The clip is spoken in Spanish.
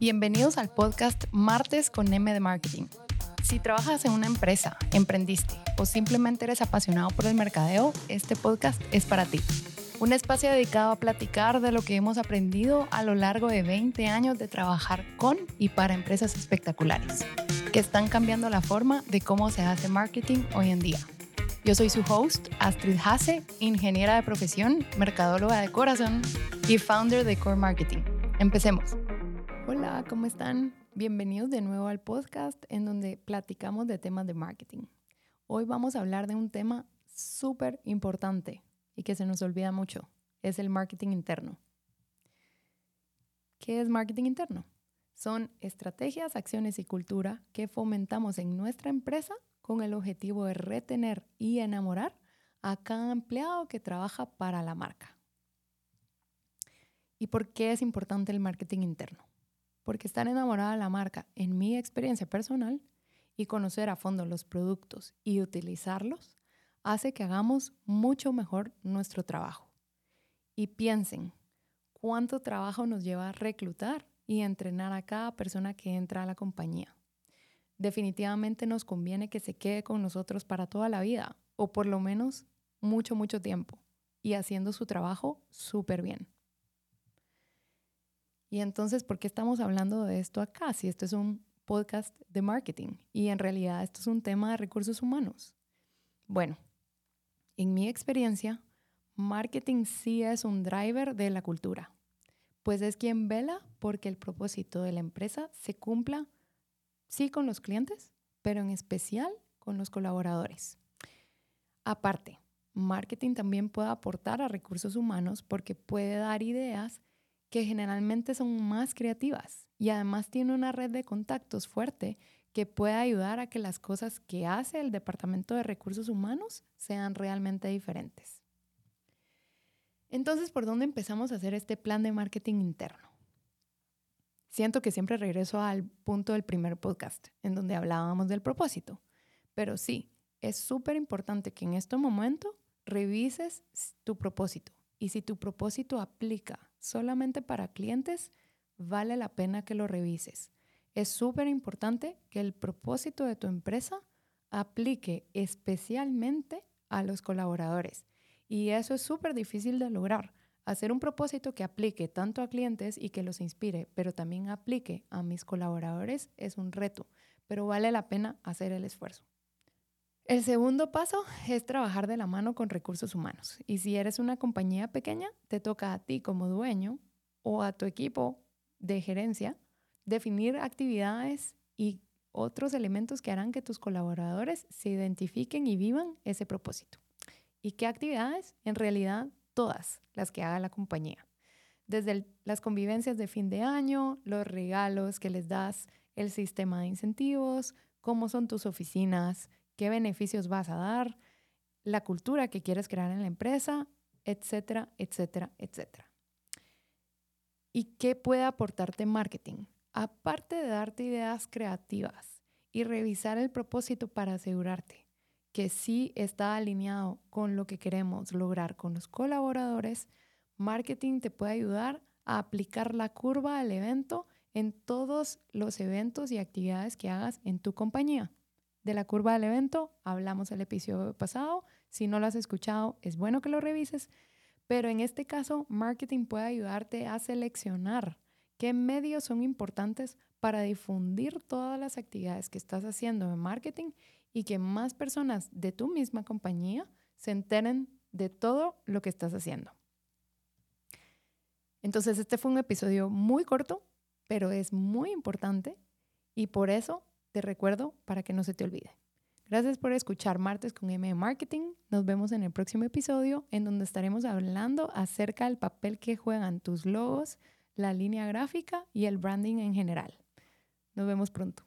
Bienvenidos al podcast Martes con M de Marketing. Si trabajas en una empresa, emprendiste o simplemente eres apasionado por el mercadeo, este podcast es para ti. Un espacio dedicado a platicar de lo que hemos aprendido a lo largo de 20 años de trabajar con y para empresas espectaculares, que están cambiando la forma de cómo se hace marketing hoy en día. Yo soy su host, Astrid Hase, ingeniera de profesión, mercadóloga de corazón y founder de Core Marketing. Empecemos. Hola, ¿cómo están? Bienvenidos de nuevo al podcast en donde platicamos de temas de marketing. Hoy vamos a hablar de un tema súper importante y que se nos olvida mucho. Es el marketing interno. ¿Qué es marketing interno? Son estrategias, acciones y cultura que fomentamos en nuestra empresa con el objetivo de retener y enamorar a cada empleado que trabaja para la marca. ¿Y por qué es importante el marketing interno? Porque estar enamorada de la marca, en mi experiencia personal, y conocer a fondo los productos y utilizarlos, hace que hagamos mucho mejor nuestro trabajo. Y piensen, ¿cuánto trabajo nos lleva reclutar y entrenar a cada persona que entra a la compañía? Definitivamente nos conviene que se quede con nosotros para toda la vida, o por lo menos mucho, mucho tiempo, y haciendo su trabajo súper bien. Y entonces, ¿por qué estamos hablando de esto acá? Si esto es un podcast de marketing y en realidad esto es un tema de recursos humanos. Bueno, en mi experiencia, marketing sí es un driver de la cultura, pues es quien vela porque el propósito de la empresa se cumpla, sí con los clientes, pero en especial con los colaboradores. Aparte, marketing también puede aportar a recursos humanos porque puede dar ideas que generalmente son más creativas y además tiene una red de contactos fuerte que puede ayudar a que las cosas que hace el Departamento de Recursos Humanos sean realmente diferentes. Entonces, ¿por dónde empezamos a hacer este plan de marketing interno? Siento que siempre regreso al punto del primer podcast, en donde hablábamos del propósito, pero sí, es súper importante que en este momento revises tu propósito y si tu propósito aplica solamente para clientes, vale la pena que lo revises. Es súper importante que el propósito de tu empresa aplique especialmente a los colaboradores. Y eso es súper difícil de lograr. Hacer un propósito que aplique tanto a clientes y que los inspire, pero también aplique a mis colaboradores es un reto, pero vale la pena hacer el esfuerzo. El segundo paso es trabajar de la mano con recursos humanos. Y si eres una compañía pequeña, te toca a ti como dueño o a tu equipo de gerencia definir actividades y otros elementos que harán que tus colaboradores se identifiquen y vivan ese propósito. ¿Y qué actividades? En realidad, todas las que haga la compañía. Desde las convivencias de fin de año, los regalos que les das, el sistema de incentivos, cómo son tus oficinas, qué beneficios vas a dar, la cultura que quieres crear en la empresa, etcétera, etcétera, etcétera. ¿Y qué puede aportarte marketing? Aparte de darte ideas creativas y revisar el propósito para asegurarte que sí está alineado con lo que queremos lograr con los colaboradores, marketing te puede ayudar a aplicar la curva al evento en todos los eventos y actividades que hagas en tu compañía. De la curva del evento hablamos el episodio pasado. Si no lo has escuchado, es bueno que lo revises. Pero en este caso, marketing puede ayudarte a seleccionar qué medios son importantes para difundir todas las actividades que estás haciendo en marketing y que más personas de tu misma compañía se enteren de todo lo que estás haciendo. Entonces, este fue un episodio muy corto, pero es muy importante y por eso te recuerdo para que no se te olvide. Gracias por escuchar Martes con M Marketing. Nos vemos en el próximo episodio en donde estaremos hablando acerca del papel que juegan tus logos, la línea gráfica y el branding en general. Nos vemos pronto.